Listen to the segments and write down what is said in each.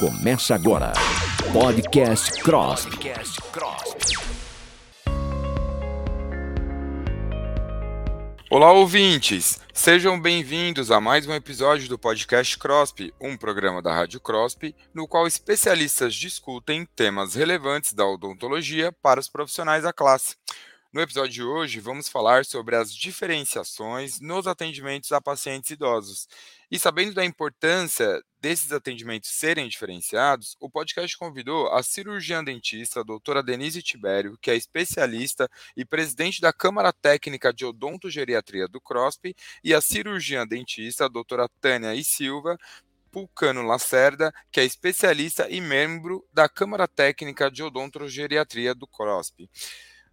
Começa agora. Podcast Cross. Olá, ouvintes! Sejam bem-vindos a mais um episódio do Podcast CROSP, um programa da Rádio CROSP, no qual especialistas discutem temas relevantes da odontologia para os profissionais da classe. No episódio de hoje, vamos falar sobre as diferenciações nos atendimentos a pacientes idosos. E sabendo da importância desses atendimentos serem diferenciados, o podcast convidou a cirurgiã dentista a doutora Denise Tibério, que é especialista e presidente da Câmara Técnica de Odontogeriatria do CROSP, e a cirurgiã dentista a doutora Tânia e Silva, Pulcano Lacerda, que é especialista e membro da Câmara Técnica de Odontogeriatria do CROSP.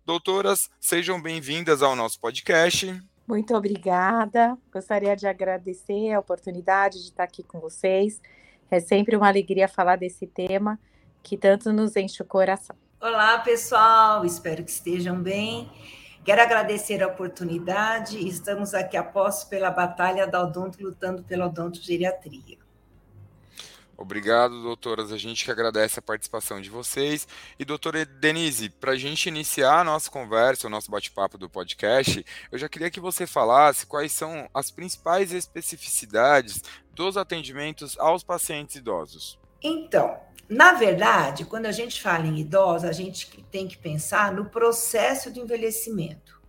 Doutoras, sejam bem-vindas ao nosso podcast. Muito obrigada. Gostaria de agradecer a oportunidade de estar aqui com vocês. É sempre uma alegria falar desse tema que tanto nos enche o coração. Olá, pessoal. Espero que estejam bem. Quero agradecer a oportunidade. Estamos aqui após pela batalha da odonto, lutando pela odontogeriatria. Obrigado, doutoras. A gente que agradece a participação de vocês. E, doutora Denise, para a gente iniciar a nossa conversa, o nosso bate-papo do podcast, eu já queria que você falasse quais são as principais especificidades dos atendimentos aos pacientes idosos. Então, na verdade, quando a gente fala em idosos, a gente tem que pensar no processo de envelhecimento.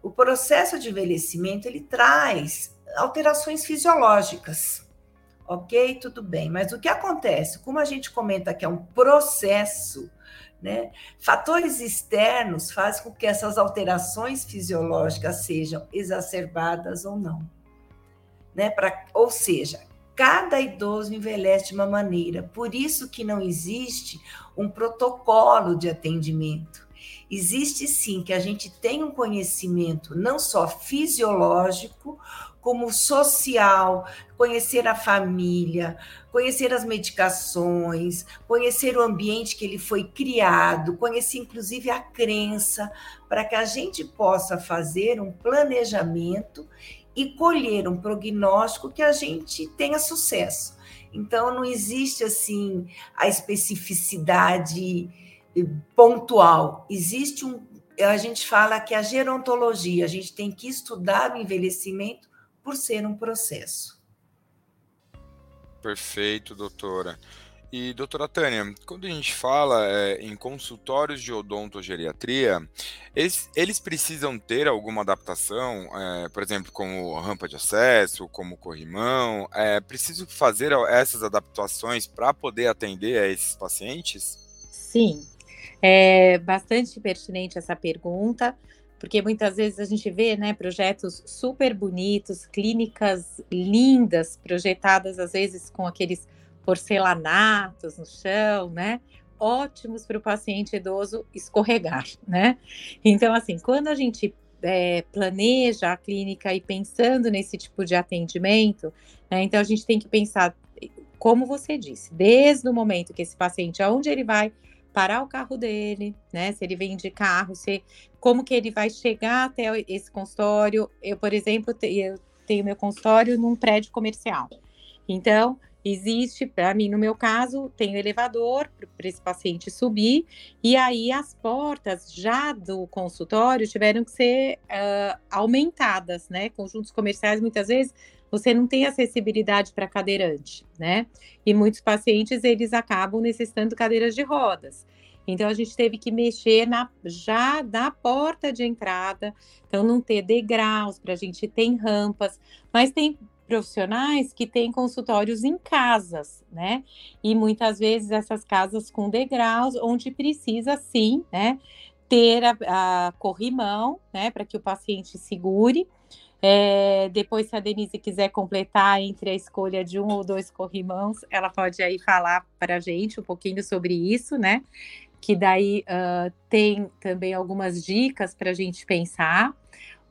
O processo de envelhecimento ele traz alterações fisiológicas ok? Tudo bem. Mas o que acontece? Como a gente comenta que é um processo, né? Fatores externos fazem com que essas alterações fisiológicas sejam exacerbadas ou não. Né? Pra, ou seja, cada idoso envelhece de uma maneira, por isso que não existe um protocolo de atendimento. Existe sim que a gente tem um conhecimento não só fisiológico, como social, conhecer a família, conhecer as medicações, conhecer o ambiente que ele foi criado, conhecer inclusive a crença, para que a gente possa fazer um planejamento e colher um prognóstico que a gente tenha sucesso. Então não existe assim a especificidade pontual, existe um a gente fala que a gerontologia, a gente tem que estudar o envelhecimento por ser um processo. Perfeito, doutora. E, doutora Tânia, quando a gente fala é, em consultórios de odontogeriatria, eles, eles precisam ter alguma adaptação, é, por exemplo, como rampa de acesso, como corrimão? É preciso fazer essas adaptações para poder atender a esses pacientes? Sim, é bastante pertinente essa pergunta, porque muitas vezes a gente vê né, projetos super bonitos, clínicas lindas, projetadas às vezes com aqueles porcelanatos no chão, né? Ótimos para o paciente idoso escorregar, né? Então, assim, quando a gente é, planeja a clínica e pensando nesse tipo de atendimento, né, então a gente tem que pensar, como você disse, desde o momento que esse paciente, aonde ele vai parar o carro dele, né? Se ele vem de carro, se como que ele vai chegar até esse consultório. Eu, por exemplo, eu tenho meu consultório num prédio comercial. Então, existe, para mim, no meu caso, tem o elevador para esse paciente subir, e aí as portas já do consultório tiveram que ser uh, aumentadas, né? Conjuntos comerciais, muitas vezes, você não tem acessibilidade para cadeirante, né? E muitos pacientes eles acabam necessitando cadeiras de rodas. Então a gente teve que mexer na, já na porta de entrada, então não ter degraus para a gente ter rampas, mas tem profissionais que têm consultórios em casas, né? E muitas vezes essas casas com degraus, onde precisa sim, né? Ter a, a corrimão, né? Para que o paciente segure é, depois, se a Denise quiser completar entre a escolha de um ou dois corrimãos, ela pode aí falar para a gente um pouquinho sobre isso, né? Que daí uh, tem também algumas dicas para a gente pensar.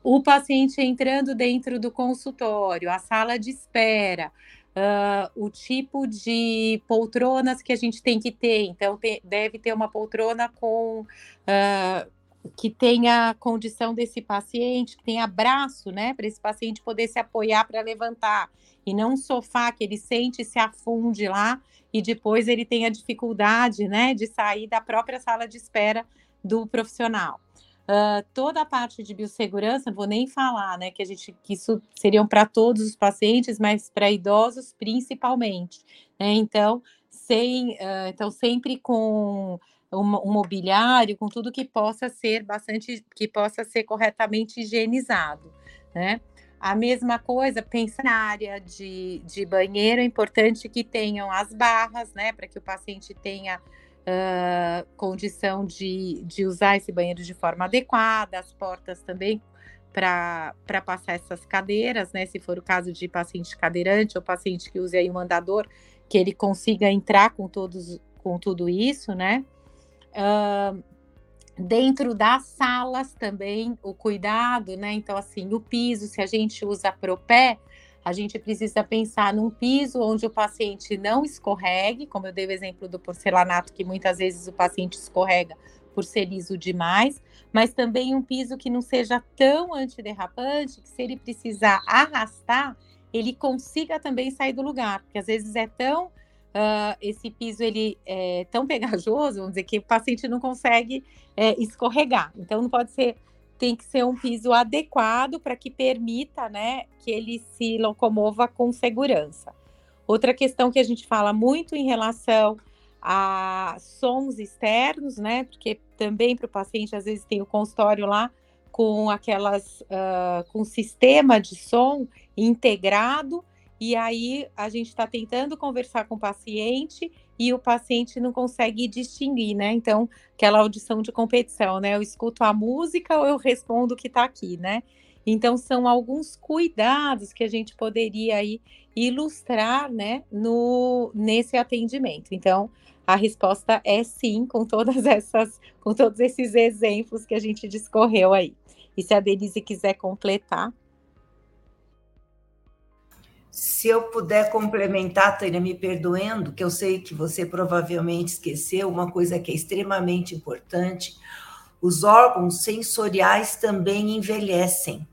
O paciente entrando dentro do consultório, a sala de espera, Uh, o tipo de poltronas que a gente tem que ter. Então, te, deve ter uma poltrona com uh, que tenha condição desse paciente, que tenha braço, né, para esse paciente poder se apoiar para levantar, e não um sofá que ele sente e se afunde lá, e depois ele tenha dificuldade, né, de sair da própria sala de espera do profissional. Uh, toda a parte de biossegurança, não vou nem falar, né, que a gente que isso seriam para todos os pacientes, mas para idosos principalmente, né? Então, sem, uh, então sempre com um, mobiliário, com tudo que possa ser bastante, que possa ser corretamente higienizado, né? A mesma coisa, pensa na área de, de banheiro, é importante que tenham as barras, né, para que o paciente tenha uh, condição de, de usar esse banheiro de forma adequada, as portas também para passar essas cadeiras, né? Se for o caso de paciente cadeirante ou paciente que use aí um andador, que ele consiga entrar com todos com tudo isso, né? Dentro das salas também o cuidado, né? Então, assim, o piso, se a gente usa propé, a gente precisa pensar num piso onde o paciente não escorregue, como eu dei o exemplo do porcelanato, que muitas vezes o paciente escorrega por ser liso demais, mas também um piso que não seja tão antiderrapante, que se ele precisar arrastar, ele consiga também sair do lugar, porque às vezes é tão uh, esse piso ele é tão pegajoso, vamos dizer que o paciente não consegue é, escorregar. Então não pode ser tem que ser um piso adequado para que permita, né, que ele se locomova com segurança. Outra questão que a gente fala muito em relação a sons externos, né, porque também para o paciente às vezes tem o consultório lá com aquelas, uh, com sistema de som integrado, e aí a gente está tentando conversar com o paciente e o paciente não consegue distinguir, né? Então, aquela audição de competição, né? Eu escuto a música ou eu respondo o que está aqui, né? Então, são alguns cuidados que a gente poderia aí ilustrar, né, no, nesse atendimento. Então, a resposta é sim, com todas essas, com todos esses exemplos que a gente discorreu aí. E se a Denise quiser completar. Se eu puder complementar, Tânia, me perdoando, que eu sei que você provavelmente esqueceu, uma coisa que é extremamente importante: os órgãos sensoriais também envelhecem.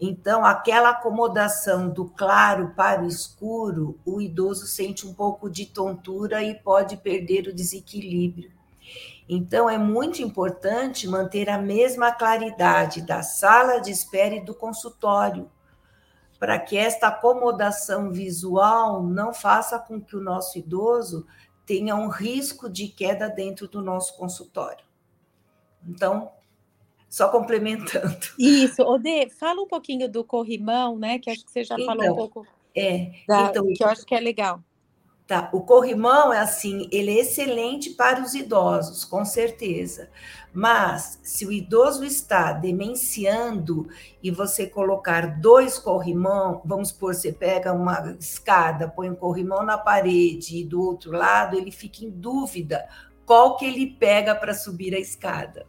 Então, aquela acomodação do claro para o escuro, o idoso sente um pouco de tontura e pode perder o desequilíbrio. Então, é muito importante manter a mesma claridade da sala de espera e do consultório para que esta acomodação visual não faça com que o nosso idoso tenha um risco de queda dentro do nosso consultório. Então, só complementando. Isso, Ode, fala um pouquinho do corrimão, né? Que acho que você já então, falou um pouco. É, da, então, que eu acho que é legal. Tá, o corrimão é assim, ele é excelente para os idosos, com certeza. Mas se o idoso está demenciando e você colocar dois corrimão, vamos supor, você pega uma escada, põe um corrimão na parede e do outro lado, ele fica em dúvida qual que ele pega para subir a escada.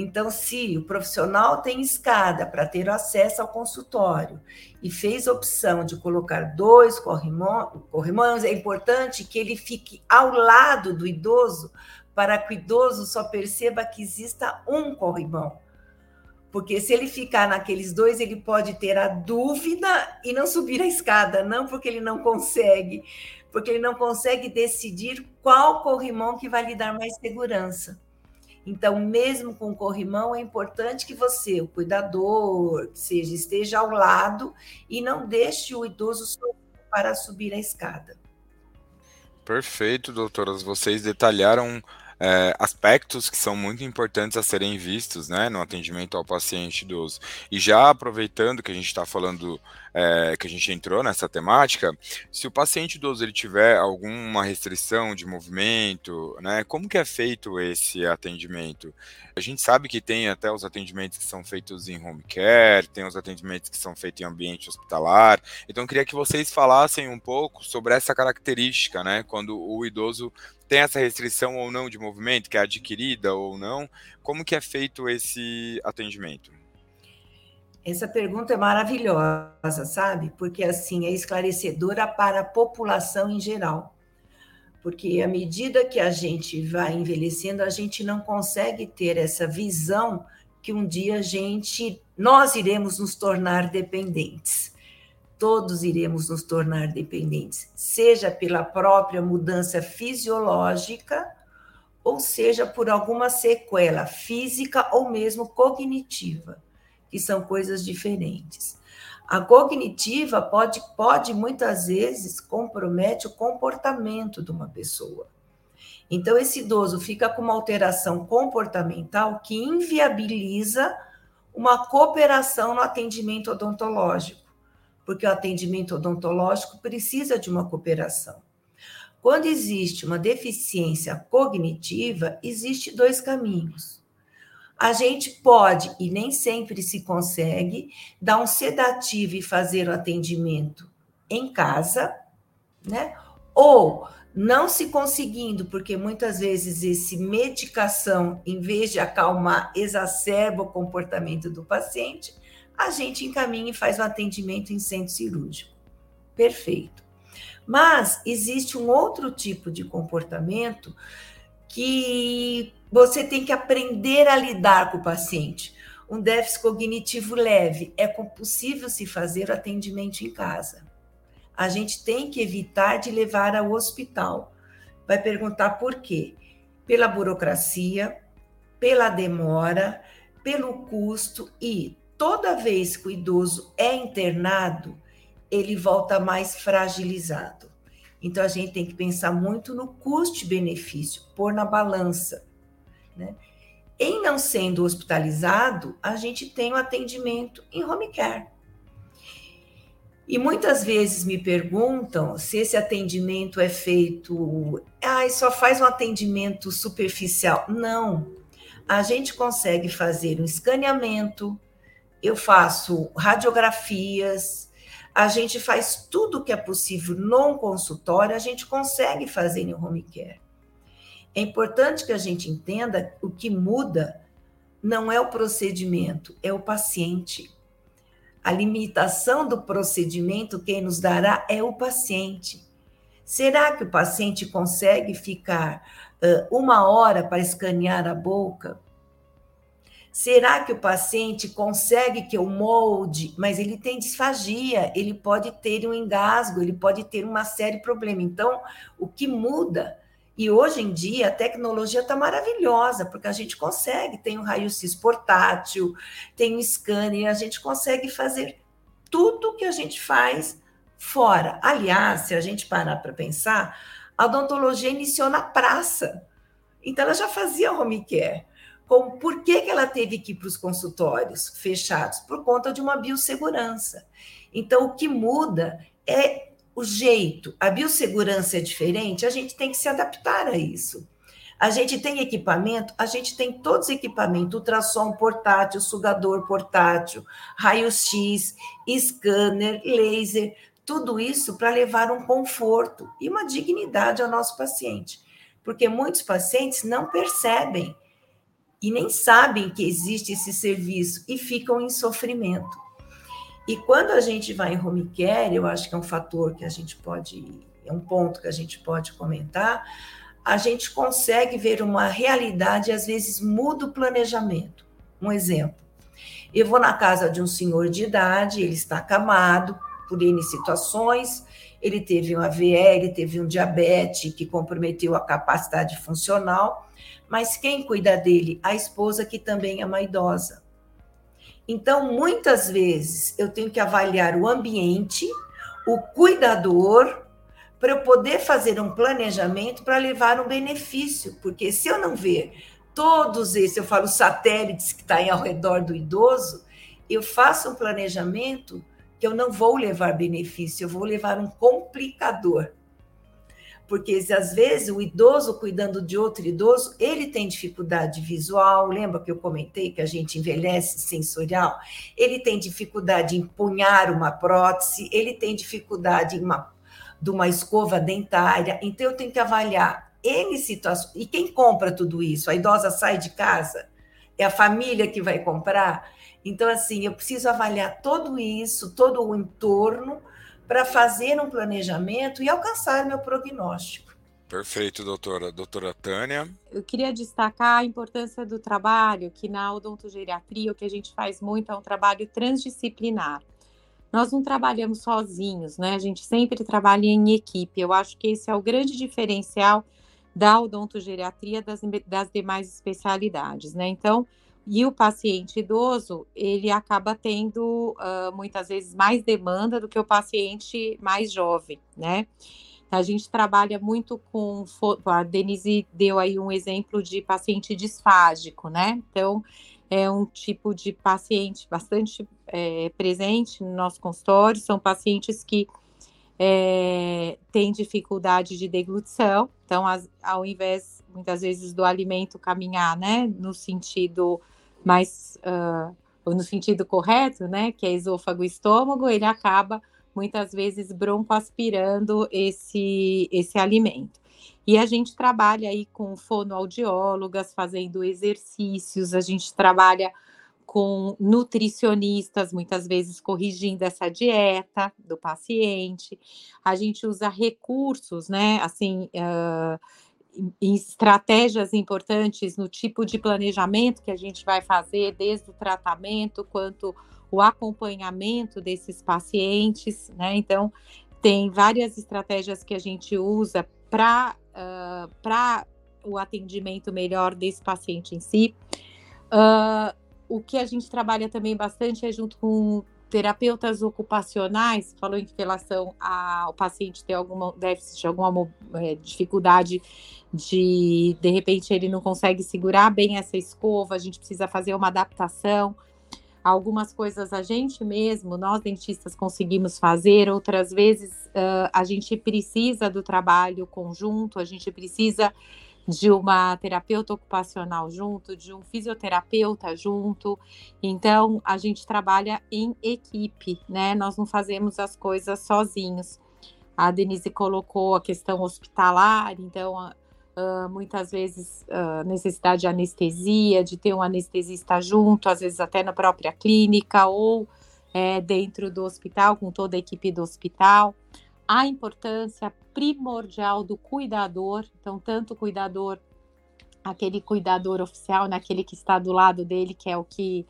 Então, se o profissional tem escada para ter acesso ao consultório e fez opção de colocar dois corrimões, é importante que ele fique ao lado do idoso para que o idoso só perceba que exista um corrimão. Porque se ele ficar naqueles dois, ele pode ter a dúvida e não subir a escada, não porque ele não consegue, porque ele não consegue decidir qual corrimão que vai lhe dar mais segurança. Então, mesmo com corrimão, é importante que você, o cuidador, seja, esteja ao lado e não deixe o idoso para subir a escada. Perfeito, doutoras. Vocês detalharam é, aspectos que são muito importantes a serem vistos né, no atendimento ao paciente idoso. E já aproveitando que a gente está falando, é, que a gente entrou nessa temática, se o paciente idoso ele tiver alguma restrição de movimento, né, como que é feito esse atendimento? A gente sabe que tem até os atendimentos que são feitos em home care, tem os atendimentos que são feitos em ambiente hospitalar. Então, queria que vocês falassem um pouco sobre essa característica, né? Quando o idoso tem essa restrição ou não de movimento, que é adquirida ou não? Como que é feito esse atendimento? Essa pergunta é maravilhosa, sabe? Porque assim é esclarecedora para a população em geral. porque à medida que a gente vai envelhecendo, a gente não consegue ter essa visão que um dia a gente nós iremos nos tornar dependentes. Todos iremos nos tornar dependentes, seja pela própria mudança fisiológica, ou seja por alguma sequela física ou mesmo cognitiva, que são coisas diferentes. A cognitiva pode, pode muitas vezes compromete o comportamento de uma pessoa. Então, esse idoso fica com uma alteração comportamental que inviabiliza uma cooperação no atendimento odontológico, porque o atendimento odontológico precisa de uma cooperação. Quando existe uma deficiência cognitiva, existe dois caminhos a gente pode, e nem sempre se consegue, dar um sedativo e fazer o atendimento em casa, né? Ou não se conseguindo, porque muitas vezes esse medicação, em vez de acalmar, exacerba o comportamento do paciente, a gente encaminha e faz o atendimento em centro cirúrgico. Perfeito. Mas existe um outro tipo de comportamento que você tem que aprender a lidar com o paciente. Um déficit cognitivo leve é possível se fazer o atendimento em casa. A gente tem que evitar de levar ao hospital. Vai perguntar por quê? Pela burocracia, pela demora, pelo custo e toda vez que o idoso é internado, ele volta mais fragilizado. Então a gente tem que pensar muito no custo-benefício, pôr na balança. Né? Em não sendo hospitalizado, a gente tem o um atendimento em home care. E muitas vezes me perguntam se esse atendimento é feito, ah, só faz um atendimento superficial. Não. A gente consegue fazer um escaneamento, eu faço radiografias, a gente faz tudo que é possível num consultório, a gente consegue fazer em home care. É importante que a gente entenda o que muda não é o procedimento, é o paciente. A limitação do procedimento, quem nos dará é o paciente. Será que o paciente consegue ficar uh, uma hora para escanear a boca? Será que o paciente consegue que eu molde, mas ele tem disfagia, ele pode ter um engasgo, ele pode ter uma série de problemas. Então, o que muda e hoje em dia a tecnologia está maravilhosa, porque a gente consegue, tem o um raio-x portátil, tem o um scanner, a gente consegue fazer tudo que a gente faz fora. Aliás, se a gente parar para pensar, a odontologia iniciou na praça. Então ela já fazia home care. Como, por que, que ela teve que ir para os consultórios fechados? Por conta de uma biossegurança. Então, o que muda é o jeito, a biossegurança é diferente, a gente tem que se adaptar a isso. A gente tem equipamento, a gente tem todos os equipamentos, ultrassom portátil, sugador portátil, raio-x, scanner, laser, tudo isso para levar um conforto e uma dignidade ao nosso paciente. Porque muitos pacientes não percebem e nem sabem que existe esse serviço e ficam em sofrimento. E quando a gente vai em home care, eu acho que é um fator que a gente pode, é um ponto que a gente pode comentar, a gente consegue ver uma realidade e às vezes muda o planejamento. Um exemplo, eu vou na casa de um senhor de idade, ele está acamado por N situações, ele teve um AVE, ele teve um diabetes que comprometeu a capacidade funcional, mas quem cuida dele? A esposa, que também é uma idosa. Então, muitas vezes, eu tenho que avaliar o ambiente, o cuidador, para eu poder fazer um planejamento para levar um benefício. Porque se eu não ver todos esses, eu falo satélites que estão tá ao redor do idoso, eu faço um planejamento que eu não vou levar benefício, eu vou levar um complicador porque às vezes o idoso cuidando de outro idoso, ele tem dificuldade visual, lembra que eu comentei que a gente envelhece sensorial? Ele tem dificuldade em punhar uma prótese, ele tem dificuldade em uma, de uma escova dentária, então eu tenho que avaliar N situações. E quem compra tudo isso? A idosa sai de casa? É a família que vai comprar? Então, assim, eu preciso avaliar todo isso, todo o entorno, para fazer um planejamento e alcançar meu prognóstico. Perfeito, doutora. Doutora Tânia. Eu queria destacar a importância do trabalho, que na odontogeriatria o que a gente faz muito é um trabalho transdisciplinar. Nós não trabalhamos sozinhos, né? A gente sempre trabalha em equipe. Eu acho que esse é o grande diferencial da odontogeriatria das, das demais especialidades, né? Então, e o paciente idoso, ele acaba tendo uh, muitas vezes mais demanda do que o paciente mais jovem, né? A gente trabalha muito com. A Denise deu aí um exemplo de paciente disfágico, né? Então, é um tipo de paciente bastante é, presente no nosso consultório, são pacientes que é, têm dificuldade de deglutição, então, as, ao invés, muitas vezes, do alimento caminhar, né, no sentido mais, uh, no sentido correto, né, que é esôfago e estômago, ele acaba, muitas vezes, broncoaspirando esse, esse alimento. E a gente trabalha aí com fonoaudiólogas, fazendo exercícios, a gente trabalha com nutricionistas, muitas vezes corrigindo essa dieta do paciente. A gente usa recursos, né? Assim, uh, estratégias importantes no tipo de planejamento que a gente vai fazer, desde o tratamento quanto o acompanhamento desses pacientes, né? Então, tem várias estratégias que a gente usa para uh, o atendimento melhor desse paciente em si. Uh, o que a gente trabalha também bastante é junto com terapeutas ocupacionais, falou em relação ao paciente ter alguma déficit, alguma é, dificuldade de, de repente, ele não consegue segurar bem essa escova, a gente precisa fazer uma adaptação. Algumas coisas a gente mesmo, nós dentistas, conseguimos fazer, outras vezes uh, a gente precisa do trabalho conjunto, a gente precisa de uma terapeuta ocupacional junto, de um fisioterapeuta junto. Então, a gente trabalha em equipe, né? Nós não fazemos as coisas sozinhos. A Denise colocou a questão hospitalar, então, uh, muitas vezes, uh, necessidade de anestesia, de ter um anestesista junto, às vezes até na própria clínica ou é, dentro do hospital, com toda a equipe do hospital a importância primordial do cuidador, então, tanto o cuidador, aquele cuidador oficial, naquele que está do lado dele, que é o que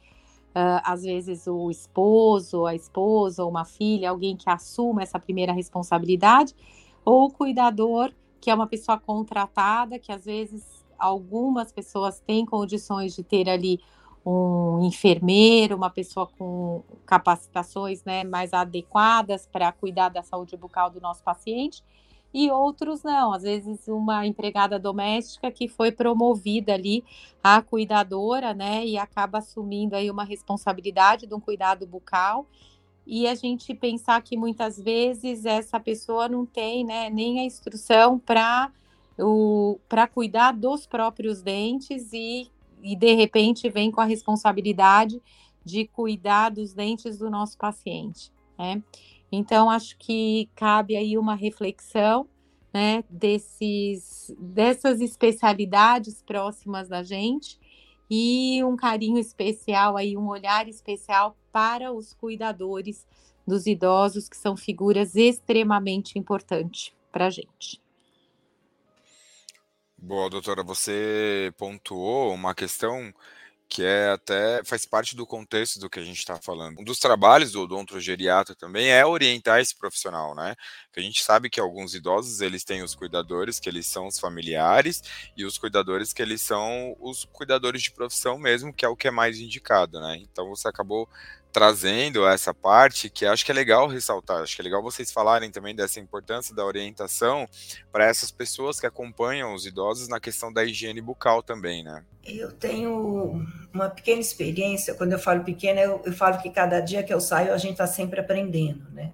uh, às vezes o esposo, a esposa, ou uma filha, alguém que assuma essa primeira responsabilidade, ou o cuidador, que é uma pessoa contratada, que às vezes algumas pessoas têm condições de ter ali um enfermeiro, uma pessoa com capacitações né, mais adequadas para cuidar da saúde bucal do nosso paciente, e outros não, às vezes uma empregada doméstica que foi promovida ali a cuidadora, né, e acaba assumindo aí uma responsabilidade de um cuidado bucal, e a gente pensar que muitas vezes essa pessoa não tem, né, nem a instrução para para cuidar dos próprios dentes e e de repente vem com a responsabilidade de cuidar dos dentes do nosso paciente, né? Então acho que cabe aí uma reflexão, né, desses dessas especialidades próximas da gente e um carinho especial aí, um olhar especial para os cuidadores dos idosos, que são figuras extremamente importantes para a gente. Boa, doutora, você pontuou uma questão que é até faz parte do contexto do que a gente está falando. Um dos trabalhos do odontogeriatra também é orientar esse profissional, né? Porque a gente sabe que alguns idosos eles têm os cuidadores que eles são os familiares e os cuidadores que eles são os cuidadores de profissão mesmo, que é o que é mais indicado, né? Então você acabou trazendo essa parte que acho que é legal ressaltar. Acho que é legal vocês falarem também dessa importância da orientação para essas pessoas que acompanham os idosos na questão da higiene bucal também, né? Eu tenho uma pequena experiência. Quando eu falo pequena, eu, eu falo que cada dia que eu saio a gente está sempre aprendendo, né?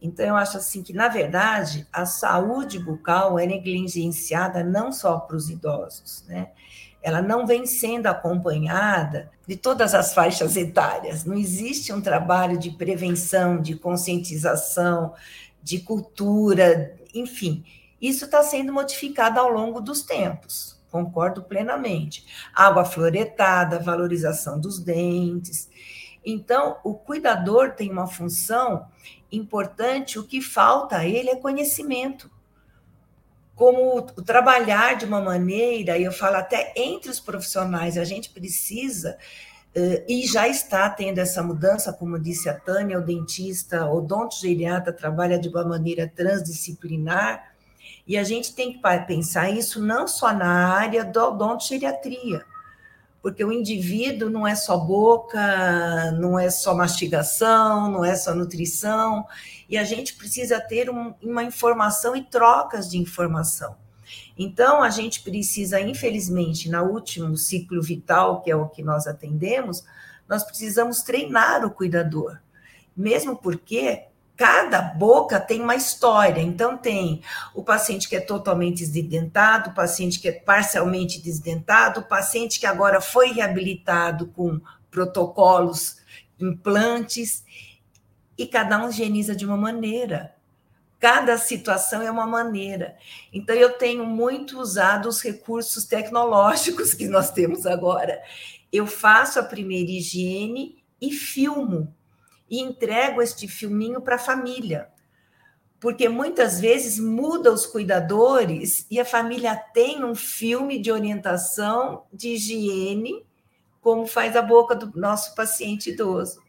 Então, eu acho assim que, na verdade, a saúde bucal é negligenciada não só para os idosos, né? Ela não vem sendo acompanhada de todas as faixas etárias. Não existe um trabalho de prevenção, de conscientização, de cultura, enfim. Isso está sendo modificado ao longo dos tempos, concordo plenamente. Água fluoretada, valorização dos dentes. Então, o cuidador tem uma função importante, o que falta a ele é conhecimento como trabalhar de uma maneira, e eu falo até entre os profissionais, a gente precisa Uh, e já está tendo essa mudança, como disse a Tânia, o dentista, o odontogeriatra trabalha de uma maneira transdisciplinar, e a gente tem que pensar isso não só na área da odontogeriatria, porque o indivíduo não é só boca, não é só mastigação, não é só nutrição, e a gente precisa ter um, uma informação e trocas de informação. Então, a gente precisa, infelizmente, no último ciclo vital, que é o que nós atendemos, nós precisamos treinar o cuidador, mesmo porque cada boca tem uma história. Então, tem o paciente que é totalmente desdentado, o paciente que é parcialmente desdentado, o paciente que agora foi reabilitado com protocolos, implantes, e cada um higieniza de uma maneira. Cada situação é uma maneira. Então, eu tenho muito usado os recursos tecnológicos que nós temos agora. Eu faço a primeira higiene e filmo, e entrego este filminho para a família. Porque muitas vezes muda os cuidadores e a família tem um filme de orientação de higiene, como faz a boca do nosso paciente idoso.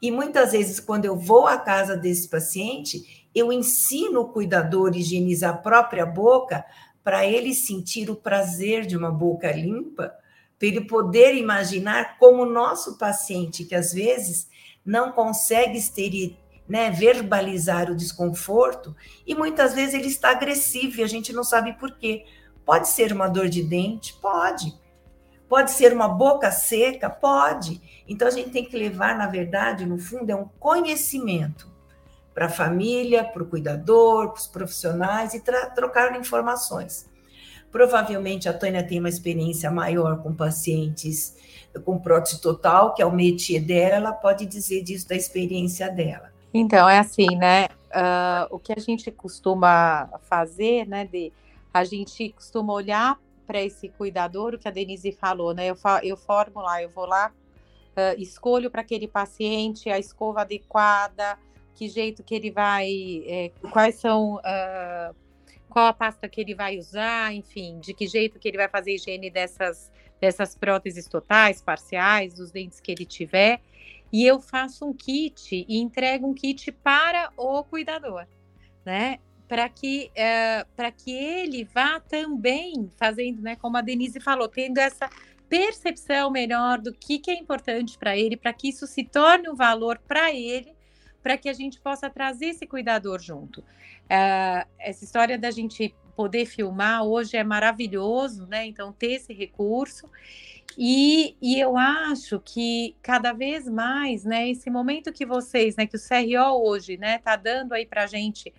E muitas vezes, quando eu vou à casa desse paciente, eu ensino o cuidador a higienizar a própria boca para ele sentir o prazer de uma boca limpa, para ele poder imaginar como o nosso paciente, que às vezes não consegue esterir, né, verbalizar o desconforto, e muitas vezes ele está agressivo e a gente não sabe por quê. Pode ser uma dor de dente? Pode. Pode ser uma boca seca? Pode. Então a gente tem que levar, na verdade, no fundo, é um conhecimento para a família, para o cuidador, para os profissionais e trocar informações. Provavelmente a Tânia tem uma experiência maior com pacientes com prótese total, que é o métier dela, ela pode dizer disso da experiência dela. Então, é assim, né? Uh, o que a gente costuma fazer, né, de a gente costuma olhar para esse cuidador, o que a Denise falou, né? Eu, eu formo lá, eu vou lá, uh, escolho para aquele paciente a escova adequada, que jeito que ele vai, é, quais são, uh, qual a pasta que ele vai usar, enfim, de que jeito que ele vai fazer higiene dessas, dessas próteses totais, parciais, dos dentes que ele tiver. E eu faço um kit e entrego um kit para o cuidador, né? Para que, para que ele vá também fazendo, né? Como a Denise falou, tendo essa percepção melhor do que, que é importante para ele, para que isso se torne um valor para ele para que a gente possa trazer esse cuidador junto. Uh, essa história da gente poder filmar hoje é maravilhoso, né? Então, ter esse recurso. E, e eu acho que cada vez mais, né, esse momento que vocês, né, que o CRO hoje, né, tá dando aí para gente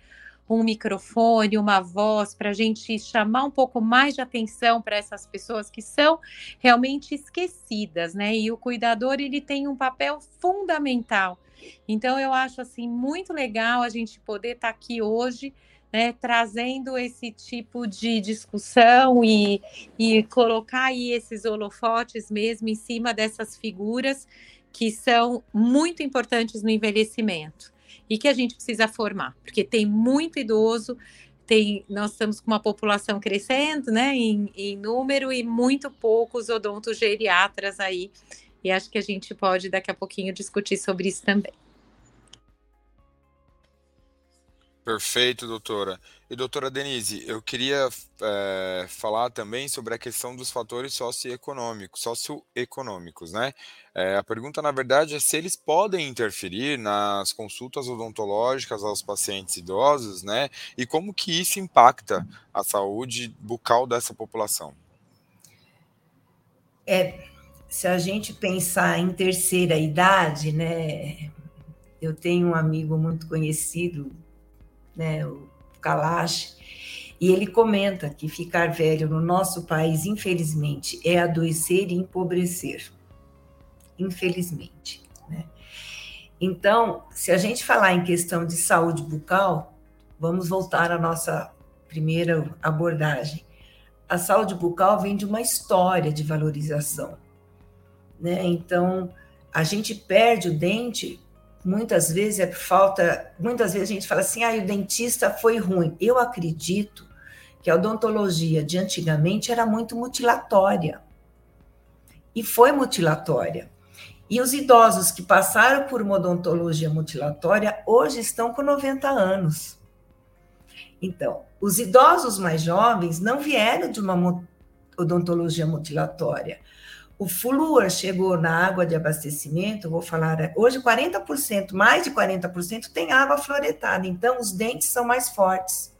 um microfone, uma voz, para a gente chamar um pouco mais de atenção para essas pessoas que são realmente esquecidas, né? E o cuidador ele tem um papel fundamental então eu acho assim muito legal a gente poder estar tá aqui hoje, né, trazendo esse tipo de discussão e, e colocar aí esses holofotes mesmo em cima dessas figuras que são muito importantes no envelhecimento e que a gente precisa formar, porque tem muito idoso, tem, nós estamos com uma população crescendo, né, em, em número e muito poucos odontogeriatras aí e acho que a gente pode daqui a pouquinho discutir sobre isso também. Perfeito, doutora. E doutora Denise, eu queria é, falar também sobre a questão dos fatores socioeconômicos, socioeconômicos, né? É, a pergunta, na verdade, é se eles podem interferir nas consultas odontológicas aos pacientes idosos, né? E como que isso impacta a saúde bucal dessa população? É, se a gente pensar em terceira idade, né? Eu tenho um amigo muito conhecido, né, o Kalash, e ele comenta que ficar velho no nosso país, infelizmente, é adoecer e empobrecer. Infelizmente. Né? Então, se a gente falar em questão de saúde bucal, vamos voltar à nossa primeira abordagem. A saúde bucal vem de uma história de valorização né? Então, a gente perde o dente, muitas vezes é por falta, muitas vezes a gente fala assim, ah, o dentista foi ruim. Eu acredito que a odontologia de antigamente era muito mutilatória. E foi mutilatória. E os idosos que passaram por uma odontologia mutilatória hoje estão com 90 anos. Então, os idosos mais jovens não vieram de uma odontologia mutilatória. O flúor chegou na água de abastecimento, vou falar, hoje 40%, mais de 40% tem água fluoretada, então os dentes são mais fortes.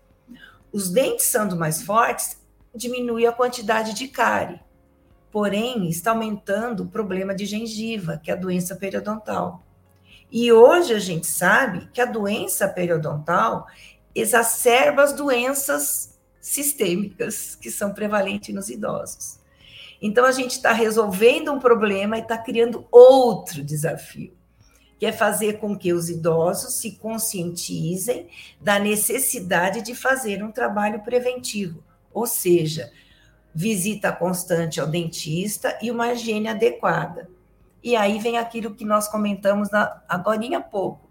Os dentes sendo mais fortes, diminui a quantidade de cárie. Porém, está aumentando o problema de gengiva, que é a doença periodontal. E hoje a gente sabe que a doença periodontal exacerba as doenças sistêmicas que são prevalentes nos idosos. Então, a gente está resolvendo um problema e está criando outro desafio, que é fazer com que os idosos se conscientizem da necessidade de fazer um trabalho preventivo, ou seja, visita constante ao dentista e uma higiene adequada. E aí vem aquilo que nós comentamos na, agora há pouco.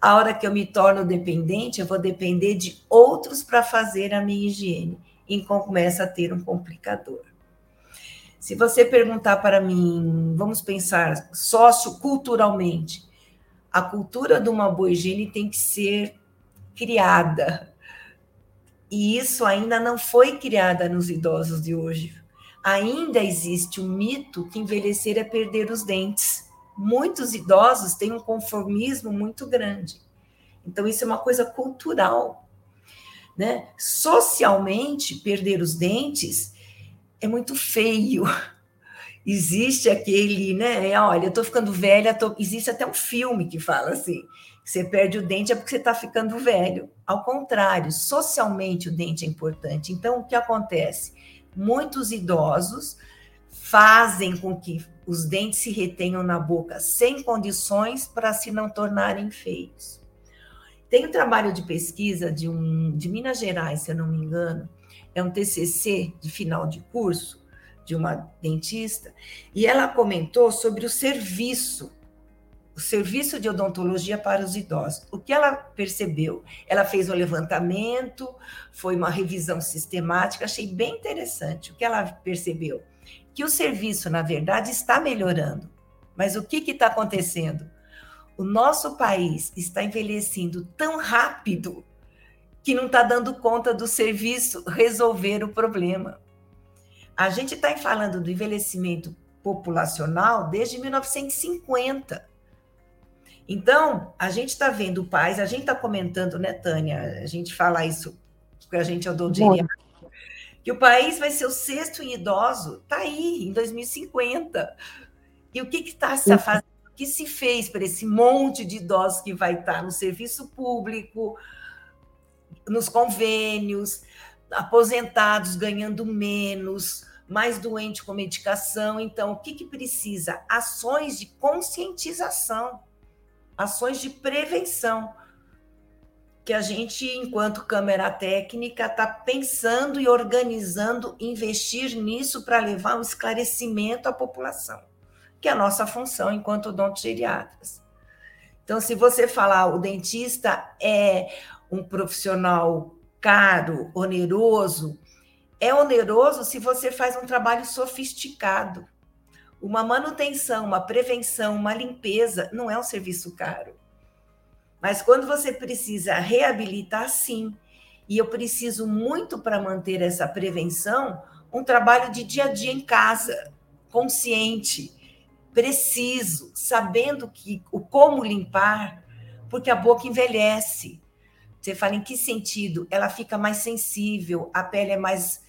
A hora que eu me torno dependente, eu vou depender de outros para fazer a minha higiene. E começa a ter um complicador. Se você perguntar para mim, vamos pensar socioculturalmente, a cultura de uma boa higiene tem que ser criada. E isso ainda não foi criada nos idosos de hoje. Ainda existe um mito que envelhecer é perder os dentes. Muitos idosos têm um conformismo muito grande. Então, isso é uma coisa cultural. Né? Socialmente, perder os dentes é muito feio. Existe aquele, né? É, olha, eu tô ficando velha, tô... existe até um filme que fala assim: você perde o dente é porque você está ficando velho. Ao contrário, socialmente o dente é importante. Então, o que acontece? Muitos idosos fazem com que os dentes se retenham na boca sem condições para se não tornarem feios. Tem um trabalho de pesquisa de, um, de Minas Gerais, se eu não me engano, é um TCC de final de curso de uma dentista, e ela comentou sobre o serviço, o serviço de odontologia para os idosos. O que ela percebeu? Ela fez um levantamento, foi uma revisão sistemática, achei bem interessante. O que ela percebeu? Que o serviço, na verdade, está melhorando. Mas o que está acontecendo? O nosso país está envelhecendo tão rápido que não está dando conta do serviço resolver o problema. A gente está falando do envelhecimento populacional desde 1950. Então, a gente está vendo pais, a gente está comentando, né, Tânia? A gente fala isso, porque a gente é do que o país vai ser o sexto em idoso, está aí, em 2050. E o que está se fazendo? O que se fez para esse monte de idosos que vai estar tá no serviço público, nos convênios, aposentados ganhando menos, mais doente com medicação. Então, o que, que precisa? Ações de conscientização, ações de prevenção, que a gente, enquanto Câmara Técnica, está pensando e organizando investir nisso para levar um esclarecimento à população, que é a nossa função enquanto odontogeriatras. Então, se você falar o dentista é um profissional caro, oneroso, é oneroso se você faz um trabalho sofisticado. Uma manutenção, uma prevenção, uma limpeza não é um serviço caro. Mas quando você precisa reabilitar, sim. E eu preciso muito para manter essa prevenção, um trabalho de dia a dia em casa, consciente, preciso, sabendo que o como limpar, porque a boca envelhece. Você fala em que sentido? Ela fica mais sensível, a pele é mais,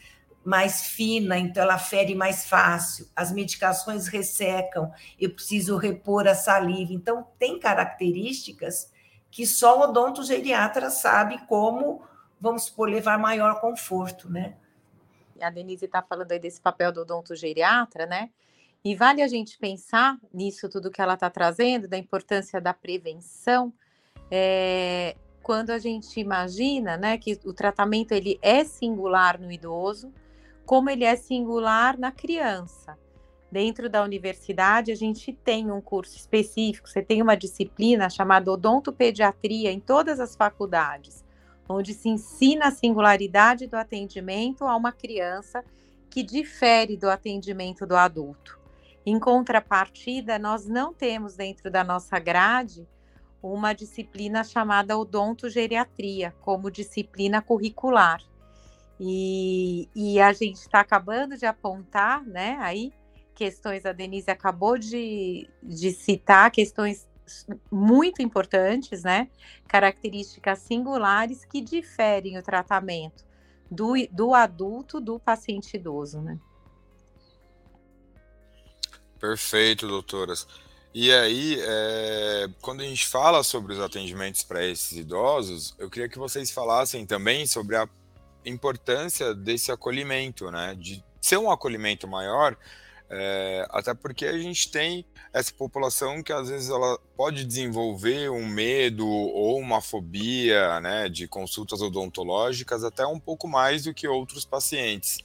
mais fina, então ela fere mais fácil, as medicações ressecam, eu preciso repor a saliva. Então, tem características que só o odontogeriatra sabe como, vamos supor, levar maior conforto, né? A Denise está falando aí desse papel do odontogeriatra, né? E vale a gente pensar nisso tudo que ela está trazendo, da importância da prevenção. É, quando a gente imagina, né, que o tratamento ele é singular no idoso, como ele é singular na criança. Dentro da universidade, a gente tem um curso específico, você tem uma disciplina chamada odontopediatria em todas as faculdades, onde se ensina a singularidade do atendimento a uma criança que difere do atendimento do adulto. Em contrapartida, nós não temos dentro da nossa grade uma disciplina chamada odontogeriatria como disciplina curricular. E, e a gente está acabando de apontar, né, aí, questões, a Denise acabou de, de citar questões muito importantes, né, características singulares que diferem o tratamento do, do adulto do paciente idoso, né. Perfeito, doutoras. E aí, é, quando a gente fala sobre os atendimentos para esses idosos, eu queria que vocês falassem também sobre a importância desse acolhimento, né? De ser um acolhimento maior, é, até porque a gente tem essa população que às vezes ela pode desenvolver um medo ou uma fobia, né, de consultas odontológicas até um pouco mais do que outros pacientes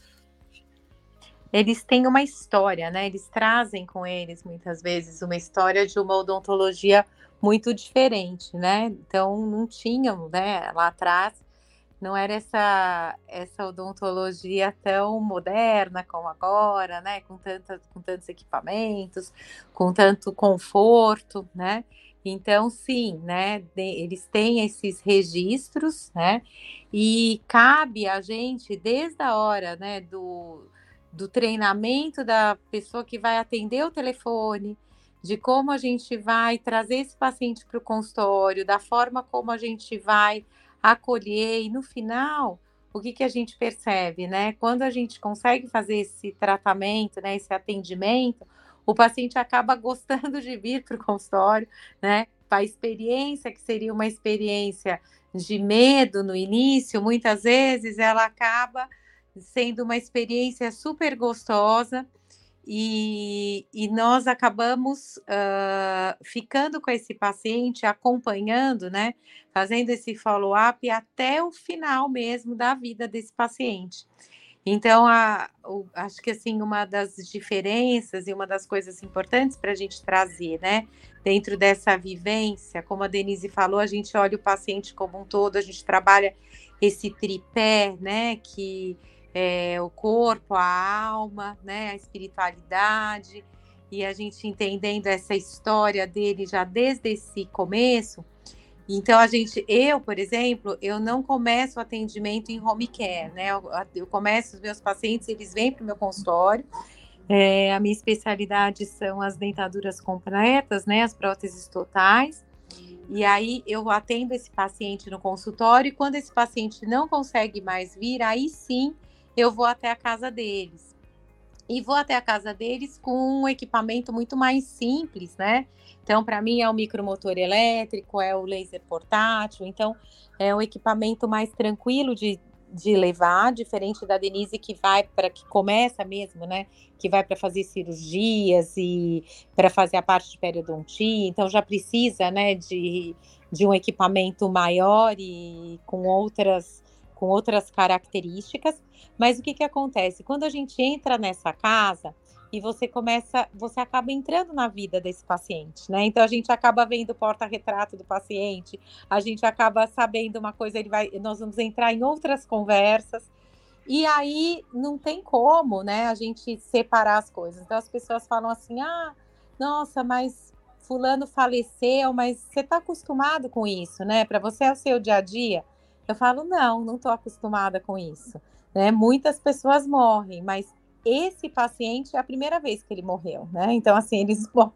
eles têm uma história, né? Eles trazem com eles muitas vezes uma história de uma odontologia muito diferente, né? Então não tinham, né, lá atrás não era essa essa odontologia tão moderna como agora, né? Com tantas com tantos equipamentos, com tanto conforto, né? Então sim, né? De, eles têm esses registros, né? E cabe a gente desde a hora, né, do do treinamento da pessoa que vai atender o telefone, de como a gente vai trazer esse paciente para o consultório, da forma como a gente vai acolher, e no final, o que, que a gente percebe, né? Quando a gente consegue fazer esse tratamento, né, esse atendimento, o paciente acaba gostando de vir para o consultório, né? A experiência, que seria uma experiência de medo no início, muitas vezes ela acaba sendo uma experiência super gostosa e, e nós acabamos uh, ficando com esse paciente, acompanhando, né, fazendo esse follow-up até o final mesmo da vida desse paciente. Então, a, o, acho que assim uma das diferenças e uma das coisas importantes para a gente trazer, né, dentro dessa vivência, como a Denise falou, a gente olha o paciente como um todo, a gente trabalha esse tripé, né, que é, o corpo, a alma, né, a espiritualidade, e a gente entendendo essa história dele já desde esse começo. Então, a gente, eu, por exemplo, eu não começo o atendimento em home care, né? Eu, eu começo os meus pacientes, eles vêm para o meu consultório. É, a minha especialidade são as dentaduras completas, né? As próteses totais. E aí eu atendo esse paciente no consultório, e quando esse paciente não consegue mais vir, aí sim eu vou até a casa deles. E vou até a casa deles com um equipamento muito mais simples, né? Então, para mim, é o micromotor elétrico, é o laser portátil. Então, é um equipamento mais tranquilo de, de levar, diferente da Denise que vai para que começa mesmo, né? Que vai para fazer cirurgias e para fazer a parte de periodontia, então já precisa, né, de, de um equipamento maior e com outras com outras características. Mas o que, que acontece? Quando a gente entra nessa casa e você começa, você acaba entrando na vida desse paciente, né? Então a gente acaba vendo o porta-retrato do paciente, a gente acaba sabendo uma coisa, ele vai, nós vamos entrar em outras conversas. E aí não tem como, né, a gente separar as coisas. Então as pessoas falam assim: "Ah, nossa, mas fulano faleceu, mas você está acostumado com isso, né? Para você é o seu dia a dia". Eu falo, não, não estou acostumada com isso. Né? Muitas pessoas morrem, mas esse paciente é a primeira vez que ele morreu, né? Então, assim, eles morrem,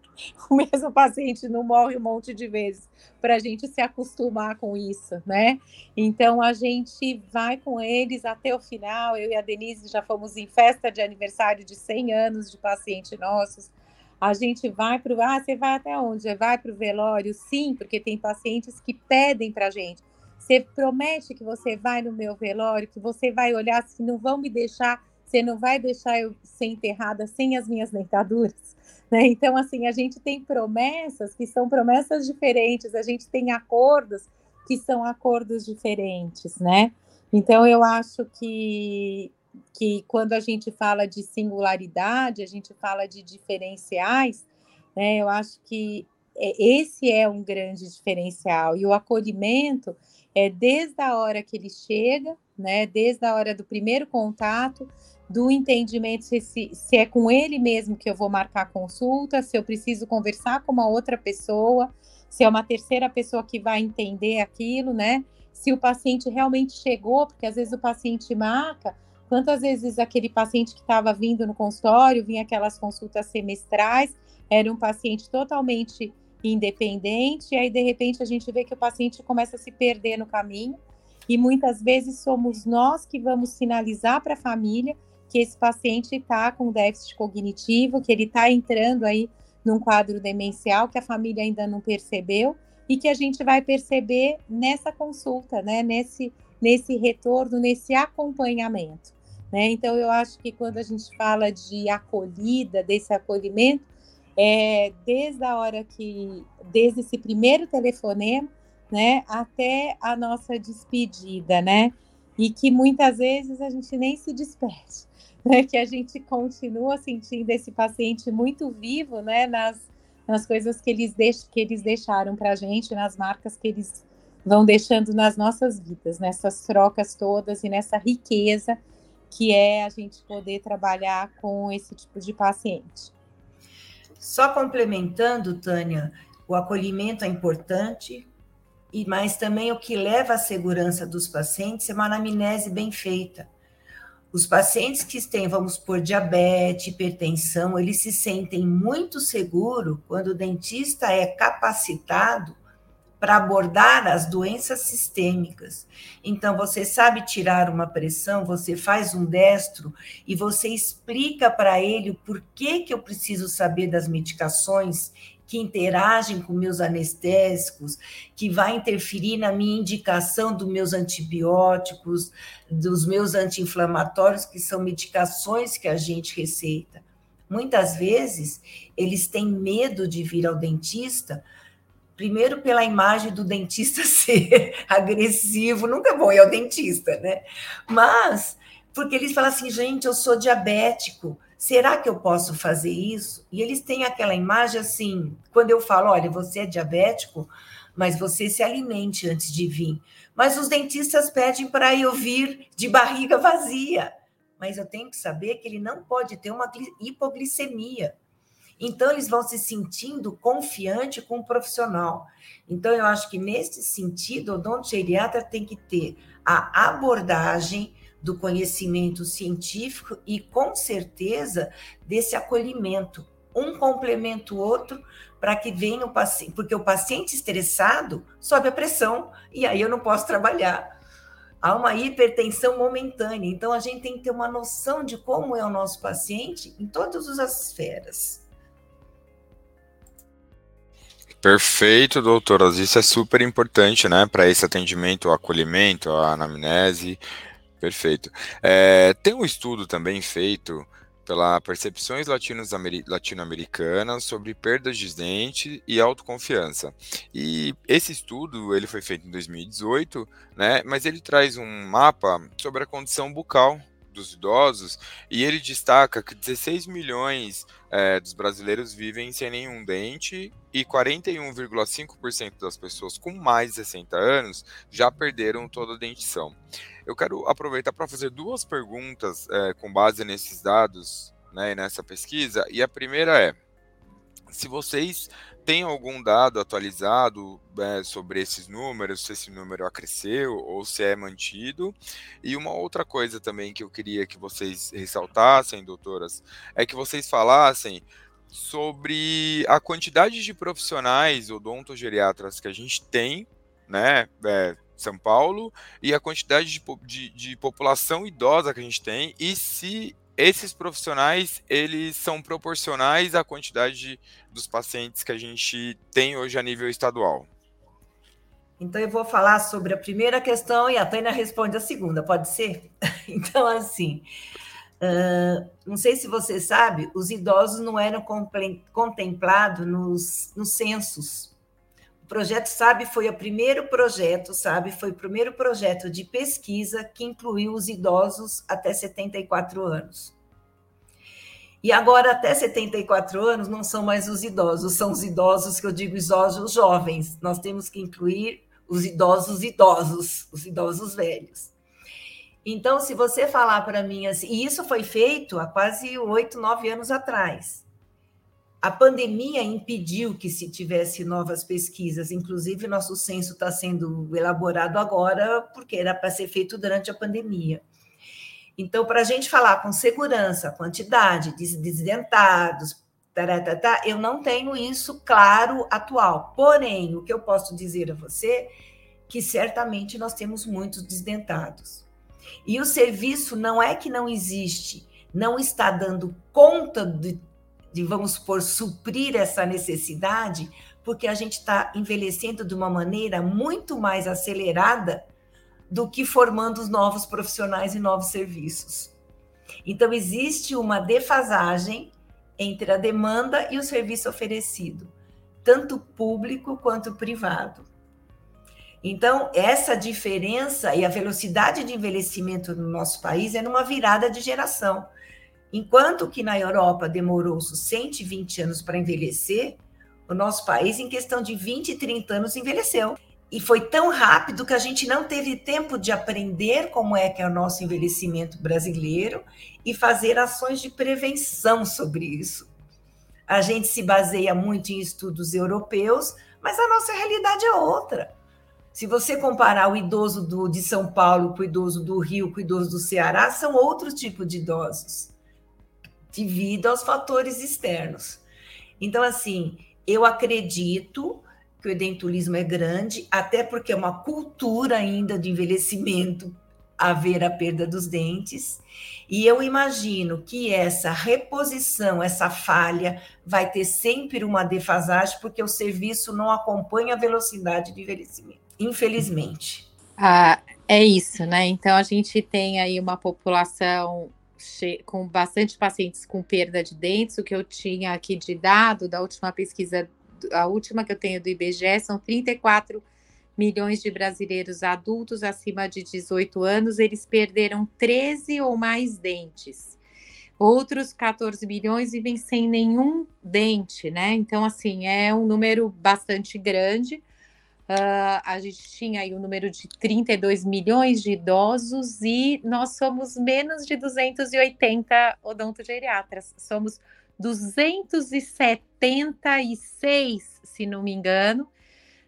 o mesmo paciente não morre um monte de vezes para a gente se acostumar com isso, né? Então, a gente vai com eles até o final. Eu e a Denise já fomos em festa de aniversário de 100 anos de paciente nossos. A gente vai para o. Ah, você vai até onde? Vai para o velório? Sim, porque tem pacientes que pedem para a gente você promete que você vai no meu velório, que você vai olhar se não vão me deixar, você não vai deixar eu ser enterrada sem as minhas dentaduras, né? Então, assim, a gente tem promessas que são promessas diferentes, a gente tem acordos que são acordos diferentes, né? Então, eu acho que, que quando a gente fala de singularidade, a gente fala de diferenciais, né? Eu acho que é, esse é um grande diferencial. E o acolhimento, é desde a hora que ele chega, né, desde a hora do primeiro contato, do entendimento se, se, é com ele mesmo que eu vou marcar consulta, se eu preciso conversar com uma outra pessoa, se é uma terceira pessoa que vai entender aquilo, né? Se o paciente realmente chegou, porque às vezes o paciente marca, quantas vezes aquele paciente que estava vindo no consultório, vinha aquelas consultas semestrais, era um paciente totalmente independente, e aí de repente a gente vê que o paciente começa a se perder no caminho, e muitas vezes somos nós que vamos sinalizar para a família que esse paciente está com déficit cognitivo, que ele está entrando aí num quadro demencial que a família ainda não percebeu e que a gente vai perceber nessa consulta, né? Nesse, nesse retorno, nesse acompanhamento. Né? Então, eu acho que quando a gente fala de acolhida, desse acolhimento, é desde a hora que, desde esse primeiro telefonema, né, até a nossa despedida, né? E que muitas vezes a gente nem se despede, né, que a gente continua sentindo esse paciente muito vivo, né, nas, nas coisas que eles, deix, que eles deixaram para a gente, nas marcas que eles vão deixando nas nossas vidas, nessas trocas todas e nessa riqueza que é a gente poder trabalhar com esse tipo de paciente. Só complementando, Tânia, o acolhimento é importante, e mas também o que leva à segurança dos pacientes é uma anamnese bem feita. Os pacientes que têm, vamos por diabetes, hipertensão, eles se sentem muito seguros quando o dentista é capacitado para abordar as doenças sistêmicas. Então, você sabe tirar uma pressão, você faz um destro e você explica para ele o porquê que eu preciso saber das medicações que interagem com meus anestésicos, que vai interferir na minha indicação dos meus antibióticos, dos meus anti-inflamatórios, que são medicações que a gente receita. Muitas vezes eles têm medo de vir ao dentista, primeiro pela imagem do dentista ser agressivo, nunca vou ir ao dentista, né? Mas porque eles falam assim, gente, eu sou diabético, será que eu posso fazer isso? E eles têm aquela imagem assim, quando eu falo, olha, você é diabético, mas você se alimente antes de vir. Mas os dentistas pedem para eu vir de barriga vazia. Mas eu tenho que saber que ele não pode ter uma hipoglicemia. Então, eles vão se sentindo confiante com o profissional. Então, eu acho que nesse sentido, o odontogeriatra tem que ter a abordagem do conhecimento científico e, com certeza, desse acolhimento. Um complementa o outro para que venha o paciente, porque o paciente estressado sobe a pressão e aí eu não posso trabalhar. Há uma hipertensão momentânea, então a gente tem que ter uma noção de como é o nosso paciente em todas as esferas. Perfeito, doutoras. Isso é super importante, né, para esse atendimento, o acolhimento, a anamnese. Perfeito. É, tem um estudo também feito pela Percepções Latino-Americanas sobre perdas de dente e autoconfiança. E esse estudo ele foi feito em 2018, né, mas ele traz um mapa sobre a condição bucal dos idosos e ele destaca que 16 milhões é, dos brasileiros vivem sem nenhum dente e 41,5% das pessoas com mais de 60 anos já perderam toda a dentição. Eu quero aproveitar para fazer duas perguntas é, com base nesses dados né, nessa pesquisa. E a primeira é: se vocês têm algum dado atualizado é, sobre esses números, se esse número cresceu ou se é mantido. E uma outra coisa também que eu queria que vocês ressaltassem, doutoras, é que vocês falassem sobre a quantidade de profissionais odontogeriatras que a gente tem, né, é, São Paulo, e a quantidade de, de, de população idosa que a gente tem, e se esses profissionais eles são proporcionais à quantidade de, dos pacientes que a gente tem hoje a nível estadual. Então eu vou falar sobre a primeira questão e a Tânia responde a segunda, pode ser? Então assim, uh, não sei se você sabe, os idosos não eram contemplados nos, nos censos projeto SAB foi o primeiro projeto, sabe? Foi o primeiro projeto de pesquisa que incluiu os idosos até 74 anos. E agora, até 74 anos, não são mais os idosos, são os idosos que eu digo idosos jovens. Nós temos que incluir os idosos idosos, os idosos velhos. Então, se você falar para mim assim, e isso foi feito há quase oito, nove anos atrás. A pandemia impediu que se tivesse novas pesquisas, inclusive nosso censo está sendo elaborado agora, porque era para ser feito durante a pandemia. Então, para a gente falar com segurança, quantidade de desdentados, taratata, eu não tenho isso claro atual. Porém, o que eu posso dizer a você que certamente nós temos muitos desdentados. E o serviço não é que não existe, não está dando conta de, de vamos supor, suprir essa necessidade, porque a gente está envelhecendo de uma maneira muito mais acelerada do que formando os novos profissionais e novos serviços. Então, existe uma defasagem entre a demanda e o serviço oferecido, tanto público quanto privado. Então, essa diferença e a velocidade de envelhecimento no nosso país é numa virada de geração. Enquanto que na Europa demorou 120 anos para envelhecer, o nosso país, em questão de 20, 30 anos, envelheceu. E foi tão rápido que a gente não teve tempo de aprender como é que é o nosso envelhecimento brasileiro e fazer ações de prevenção sobre isso. A gente se baseia muito em estudos europeus, mas a nossa realidade é outra. Se você comparar o idoso do, de São Paulo com o idoso do Rio, com o idoso do Ceará, são outro tipo de idosos, devido aos fatores externos. Então, assim, eu acredito que o edentulismo é grande, até porque é uma cultura ainda de envelhecimento haver a perda dos dentes. E eu imagino que essa reposição, essa falha, vai ter sempre uma defasagem, porque o serviço não acompanha a velocidade de envelhecimento, infelizmente. Ah, é isso, né? Então a gente tem aí uma população com bastante pacientes com perda de dentes, o que eu tinha aqui de dado da última pesquisa, a última que eu tenho do IBGE, são 34 milhões de brasileiros adultos acima de 18 anos, eles perderam 13 ou mais dentes. Outros 14 milhões vivem sem nenhum dente, né? Então, assim, é um número bastante grande. Uh, a gente tinha aí um número de 32 milhões de idosos e nós somos menos de 280 odontogeriatras. Somos 276, se não me engano,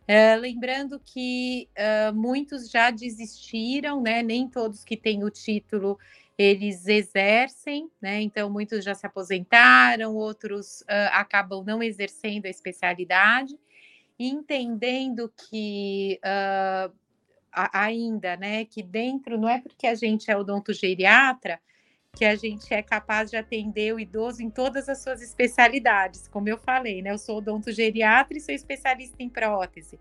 Uh, lembrando que uh, muitos já desistiram, né? Nem todos que têm o título eles exercem, né? Então muitos já se aposentaram, outros acabam não exercendo a especialidade, entendendo que ainda, né? Que dentro não é porque a gente é odontogeriatra que a gente é capaz de atender o idoso em todas as suas especialidades, como eu falei, né? Eu sou odontogeriatra e sou especialista em prótese.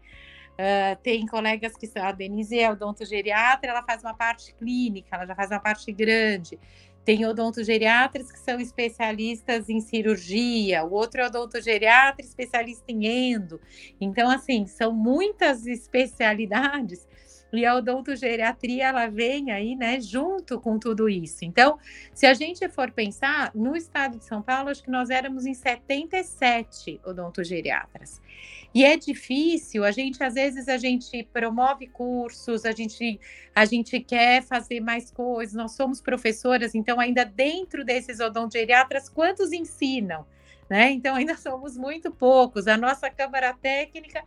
Uh, tem colegas que são, a Denise é odontogeriatra, ela faz uma parte clínica, ela já faz uma parte grande. Tem odontogeriatras que são especialistas em cirurgia, o outro é odontogeriatra especialista em endo. Então, assim, são muitas especialidades e a odontogeriatria, ela vem aí, né, junto com tudo isso. Então, se a gente for pensar, no estado de São Paulo, acho que nós éramos em 77 odontogeriatras. E é difícil, a gente, às vezes, a gente promove cursos, a gente, a gente quer fazer mais coisas, nós somos professoras, então, ainda dentro desses odontogeriatras, quantos ensinam? Né? Então, ainda somos muito poucos. A nossa Câmara Técnica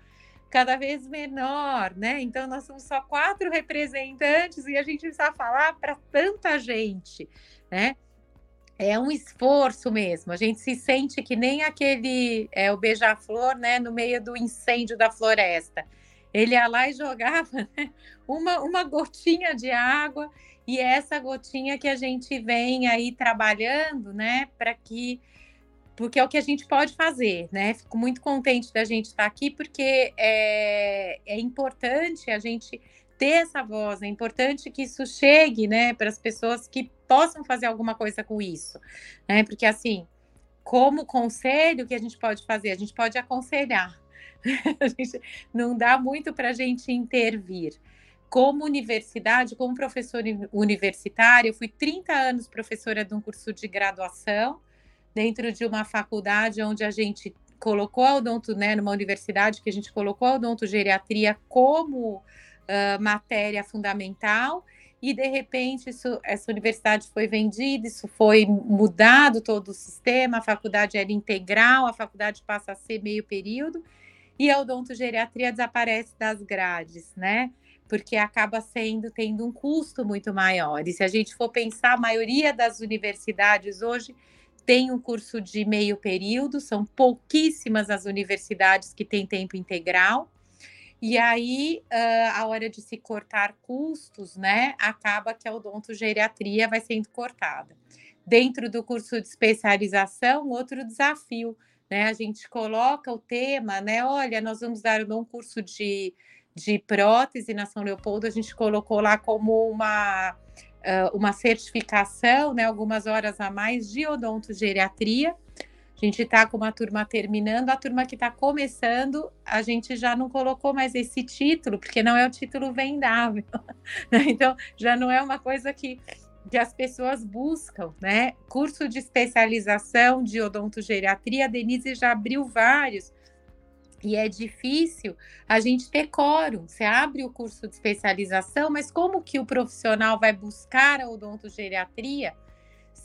cada vez menor, né? Então nós somos só quatro representantes e a gente precisa falar para tanta gente, né? É um esforço mesmo. A gente se sente que nem aquele é o beija-flor, né, no meio do incêndio da floresta. Ele ia lá e jogava né, uma, uma gotinha de água e é essa gotinha que a gente vem aí trabalhando, né, para que porque é o que a gente pode fazer, né? Fico muito contente da gente estar aqui, porque é, é importante a gente ter essa voz, é importante que isso chegue, né, para as pessoas que possam fazer alguma coisa com isso, né? Porque assim, como conselho, o que a gente pode fazer? A gente pode aconselhar, gente não dá muito para a gente intervir. Como universidade, como professora universitária, eu fui 30 anos professora de um curso de graduação, dentro de uma faculdade onde a gente colocou a odonto, né, numa universidade que a gente colocou a odontogeriatria como uh, matéria fundamental e de repente isso, essa universidade foi vendida, isso foi mudado todo o sistema, a faculdade era integral, a faculdade passa a ser meio período e a odontogeriatria desaparece das grades, né? Porque acaba sendo tendo um custo muito maior. E se a gente for pensar, a maioria das universidades hoje tem um curso de meio período, são pouquíssimas as universidades que têm tempo integral. E aí, uh, a hora de se cortar custos, né, acaba que a odontogeriatria vai sendo cortada. Dentro do curso de especialização, outro desafio, né, a gente coloca o tema, né, olha, nós vamos dar um curso de, de prótese na São Leopoldo, a gente colocou lá como uma, uh, uma certificação, né, algumas horas a mais de odontogeriatria, a gente está com uma turma terminando, a turma que está começando, a gente já não colocou mais esse título, porque não é o título vendável. Né? Então, já não é uma coisa que, que as pessoas buscam, né? Curso de especialização de odontogeriatria, a Denise já abriu vários. E é difícil a gente ter quórum. Você abre o curso de especialização, mas como que o profissional vai buscar a odontogeriatria?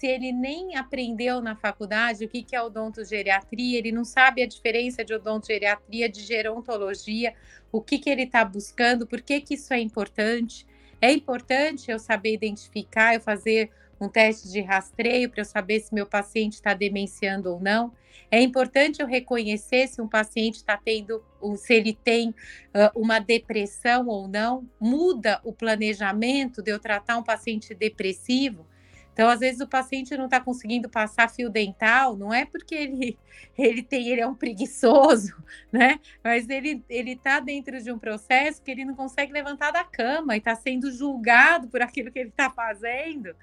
Se ele nem aprendeu na faculdade o que, que é odontogeriatria, ele não sabe a diferença de odontogeriatria, de gerontologia, o que, que ele está buscando, por que, que isso é importante. É importante eu saber identificar, eu fazer um teste de rastreio para eu saber se meu paciente está demenciando ou não. É importante eu reconhecer se um paciente está tendo, se ele tem uh, uma depressão ou não. Muda o planejamento de eu tratar um paciente depressivo então, às vezes, o paciente não está conseguindo passar fio dental, não é porque ele, ele tem, ele é um preguiçoso, né? Mas ele está dentro de um processo que ele não consegue levantar da cama e está sendo julgado por aquilo que ele está fazendo.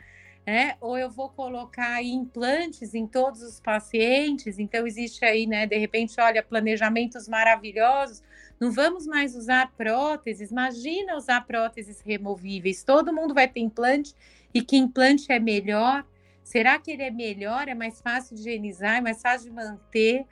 né? ou eu vou colocar implantes em todos os pacientes, então existe aí, né, de repente, olha, planejamentos maravilhosos, não vamos mais usar próteses, imagina usar próteses removíveis, todo mundo vai ter implante e que implante é melhor? Será que ele é melhor? É mais fácil de higienizar? É mais fácil de manter?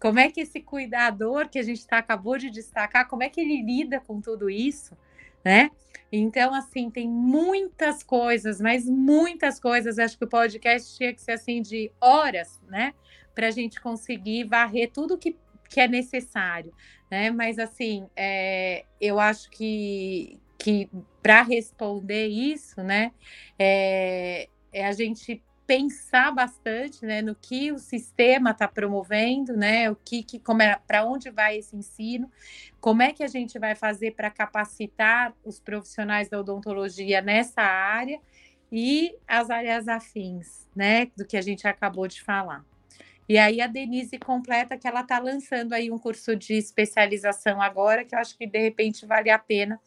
Como é que esse cuidador que a gente tá, acabou de destacar, como é que ele lida com tudo isso, né? Então, assim, tem muitas coisas, mas muitas coisas. Acho que o podcast tinha que ser assim de horas, né? Para a gente conseguir varrer tudo que, que é necessário, né? Mas, assim, é, eu acho que, que para responder isso, né, é, é, a gente pensar bastante, né, no que o sistema está promovendo, né, o que, que como é, para onde vai esse ensino, como é que a gente vai fazer para capacitar os profissionais da odontologia nessa área e as áreas afins, né, do que a gente acabou de falar. E aí a Denise completa que ela está lançando aí um curso de especialização agora, que eu acho que de repente vale a pena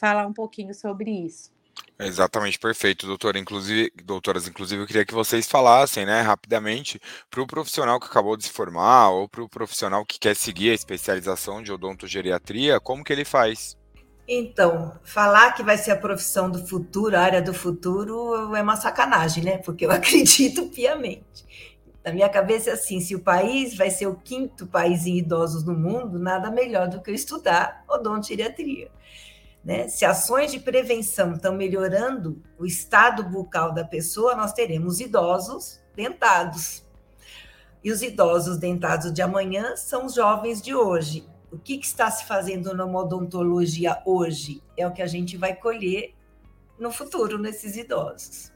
falar um pouquinho sobre isso. Exatamente perfeito, doutora. Inclusive, doutoras, inclusive, eu queria que vocês falassem, né, rapidamente, para o profissional que acabou de se formar ou para o profissional que quer seguir a especialização de odontogeriatria, como que ele faz? Então, falar que vai ser a profissão do futuro, a área do futuro, é uma sacanagem, né? Porque eu acredito piamente. Na minha cabeça é assim: se o país vai ser o quinto país em idosos no mundo, nada melhor do que eu estudar odontogeriatria. Né? Se ações de prevenção estão melhorando o estado bucal da pessoa, nós teremos idosos dentados. E os idosos dentados de amanhã são os jovens de hoje. O que, que está se fazendo na odontologia hoje é o que a gente vai colher no futuro nesses idosos.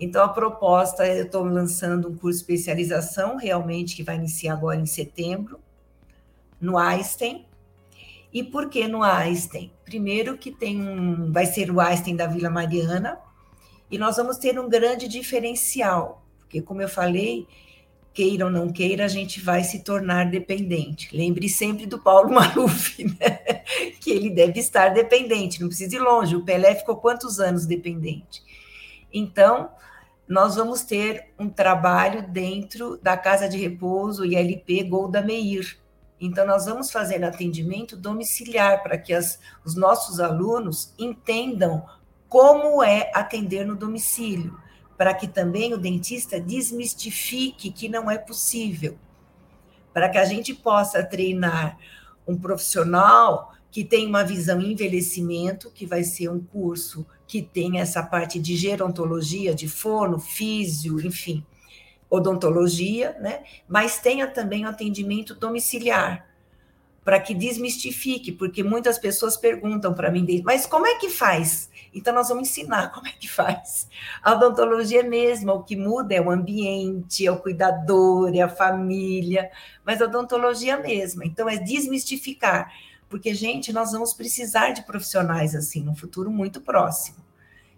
Então, a proposta, eu estou lançando um curso de especialização, realmente, que vai iniciar agora em setembro, no Einstein, e por que no Einstein? Primeiro que tem um, vai ser o Einstein da Vila Mariana, e nós vamos ter um grande diferencial, porque como eu falei, queira ou não queira, a gente vai se tornar dependente. Lembre sempre do Paulo Maluf, né? que ele deve estar dependente, não precisa ir longe. O Pelé ficou quantos anos dependente? Então, nós vamos ter um trabalho dentro da Casa de Repouso ILP Golda Meir, então, nós vamos fazer atendimento domiciliar para que as, os nossos alunos entendam como é atender no domicílio, para que também o dentista desmistifique que não é possível. para que a gente possa treinar um profissional que tem uma visão envelhecimento, que vai ser um curso que tem essa parte de gerontologia, de fono, físio, enfim, odontologia, né? Mas tenha também o atendimento domiciliar, para que desmistifique, porque muitas pessoas perguntam para mim, mas como é que faz? Então, nós vamos ensinar como é que faz. A odontologia é mesmo, o que muda é o ambiente, é o cuidador, é a família, mas a odontologia é mesma. Então, é desmistificar, porque, gente, nós vamos precisar de profissionais assim no futuro muito próximo.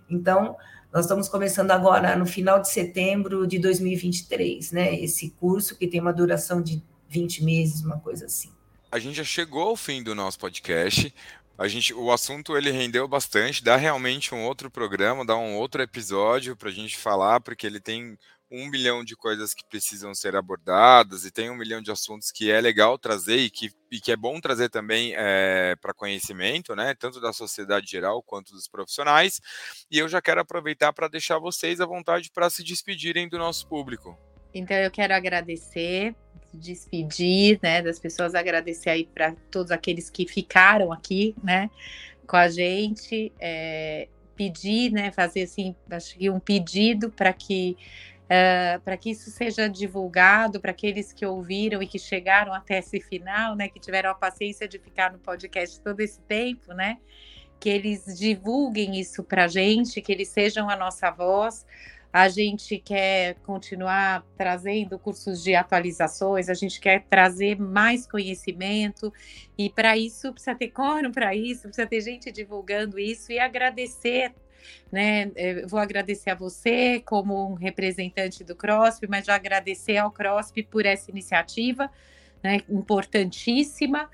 Então, nós estamos começando agora no final de setembro de 2023, né? Esse curso que tem uma duração de 20 meses, uma coisa assim. A gente já chegou ao fim do nosso podcast. A gente, o assunto ele rendeu bastante, dá realmente um outro programa, dá um outro episódio para a gente falar, porque ele tem um milhão de coisas que precisam ser abordadas e tem um milhão de assuntos que é legal trazer e que, e que é bom trazer também é, para conhecimento, né? Tanto da sociedade geral quanto dos profissionais. E eu já quero aproveitar para deixar vocês à vontade para se despedirem do nosso público. Então eu quero agradecer despedir, né, das pessoas, agradecer aí para todos aqueles que ficaram aqui, né, com a gente, é, pedir, né, fazer assim, acho que um pedido para que Uh, para que isso seja divulgado para aqueles que ouviram e que chegaram até esse final, né, que tiveram a paciência de ficar no podcast todo esse tempo, né, que eles divulguem isso para a gente, que eles sejam a nossa voz, a gente quer continuar trazendo cursos de atualizações, a gente quer trazer mais conhecimento, e para isso precisa ter quórum para isso, precisa ter gente divulgando isso e agradecer. Né, eu vou agradecer a você como um representante do CROSP, mas já agradecer ao CROSP por essa iniciativa, né, importantíssima,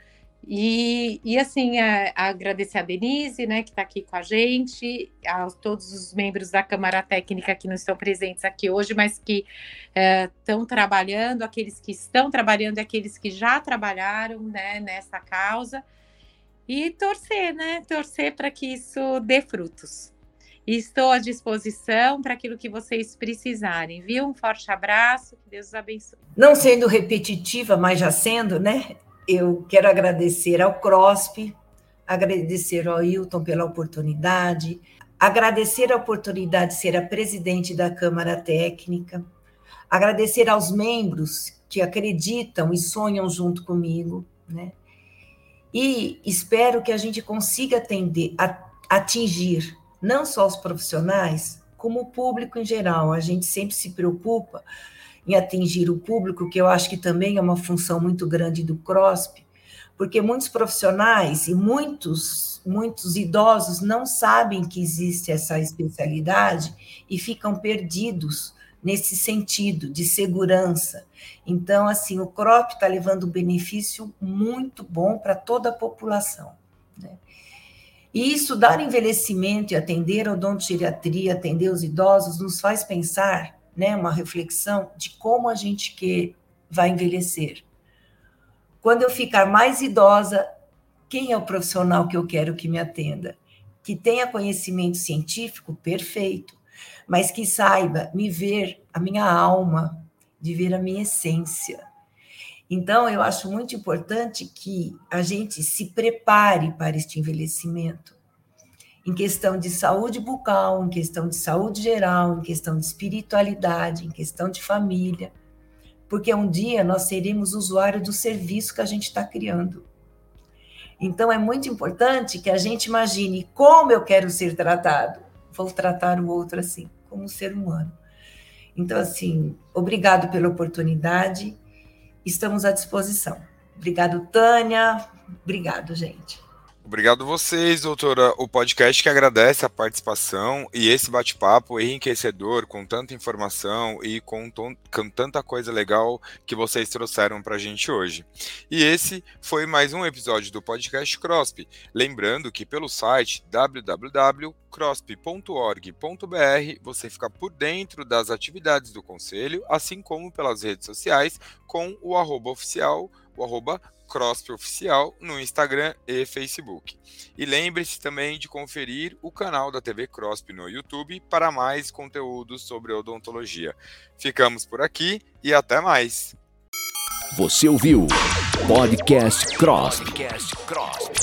e, e assim, a, a agradecer a Denise, né, que está aqui com a gente, a todos os membros da Câmara Técnica que não estão presentes aqui hoje, mas que estão é, trabalhando, aqueles que estão trabalhando e aqueles que já trabalharam né, nessa causa. E torcer, né? Torcer para que isso dê frutos. E estou à disposição para aquilo que vocês precisarem, viu? Um forte abraço, que Deus os abençoe. Não sendo repetitiva, mas já sendo, né? eu quero agradecer ao CROSP, agradecer ao Hilton pela oportunidade, agradecer a oportunidade de ser a presidente da Câmara Técnica, agradecer aos membros que acreditam e sonham junto comigo, né? E espero que a gente consiga atender, atingir não só os profissionais, como o público em geral. A gente sempre se preocupa em atingir o público, que eu acho que também é uma função muito grande do CROSP, porque muitos profissionais e muitos, muitos idosos não sabem que existe essa especialidade e ficam perdidos nesse sentido de segurança. Então, assim, o CROP está levando um benefício muito bom para toda a população. E estudar envelhecimento e atender a odontogeriatria, atender os idosos, nos faz pensar né, uma reflexão de como a gente que vai envelhecer. Quando eu ficar mais idosa, quem é o profissional que eu quero que me atenda? Que tenha conhecimento científico, perfeito, mas que saiba me ver a minha alma, de ver a minha essência. Então, eu acho muito importante que a gente se prepare para este envelhecimento em questão de saúde bucal, em questão de saúde geral, em questão de espiritualidade, em questão de família, porque um dia nós seremos usuários do serviço que a gente está criando. Então é muito importante que a gente imagine como eu quero ser tratado. Vou tratar o outro assim, como um ser humano. Então, assim, obrigado pela oportunidade. Estamos à disposição. Obrigado, Tânia. Obrigado, gente. Obrigado vocês, doutora. O podcast que agradece a participação e esse bate-papo enriquecedor, com tanta informação e com, com tanta coisa legal que vocês trouxeram para a gente hoje. E esse foi mais um episódio do podcast CROSP. Lembrando que pelo site www.crosp.org.br você fica por dentro das atividades do Conselho, assim como pelas redes sociais com o arroba oficial, o arroba CROSP Oficial no Instagram e Facebook. E lembre-se também de conferir o canal da TV CROSP no YouTube para mais conteúdos sobre odontologia. Ficamos por aqui e até mais! Você ouviu Podcast Cross. Podcast Cross.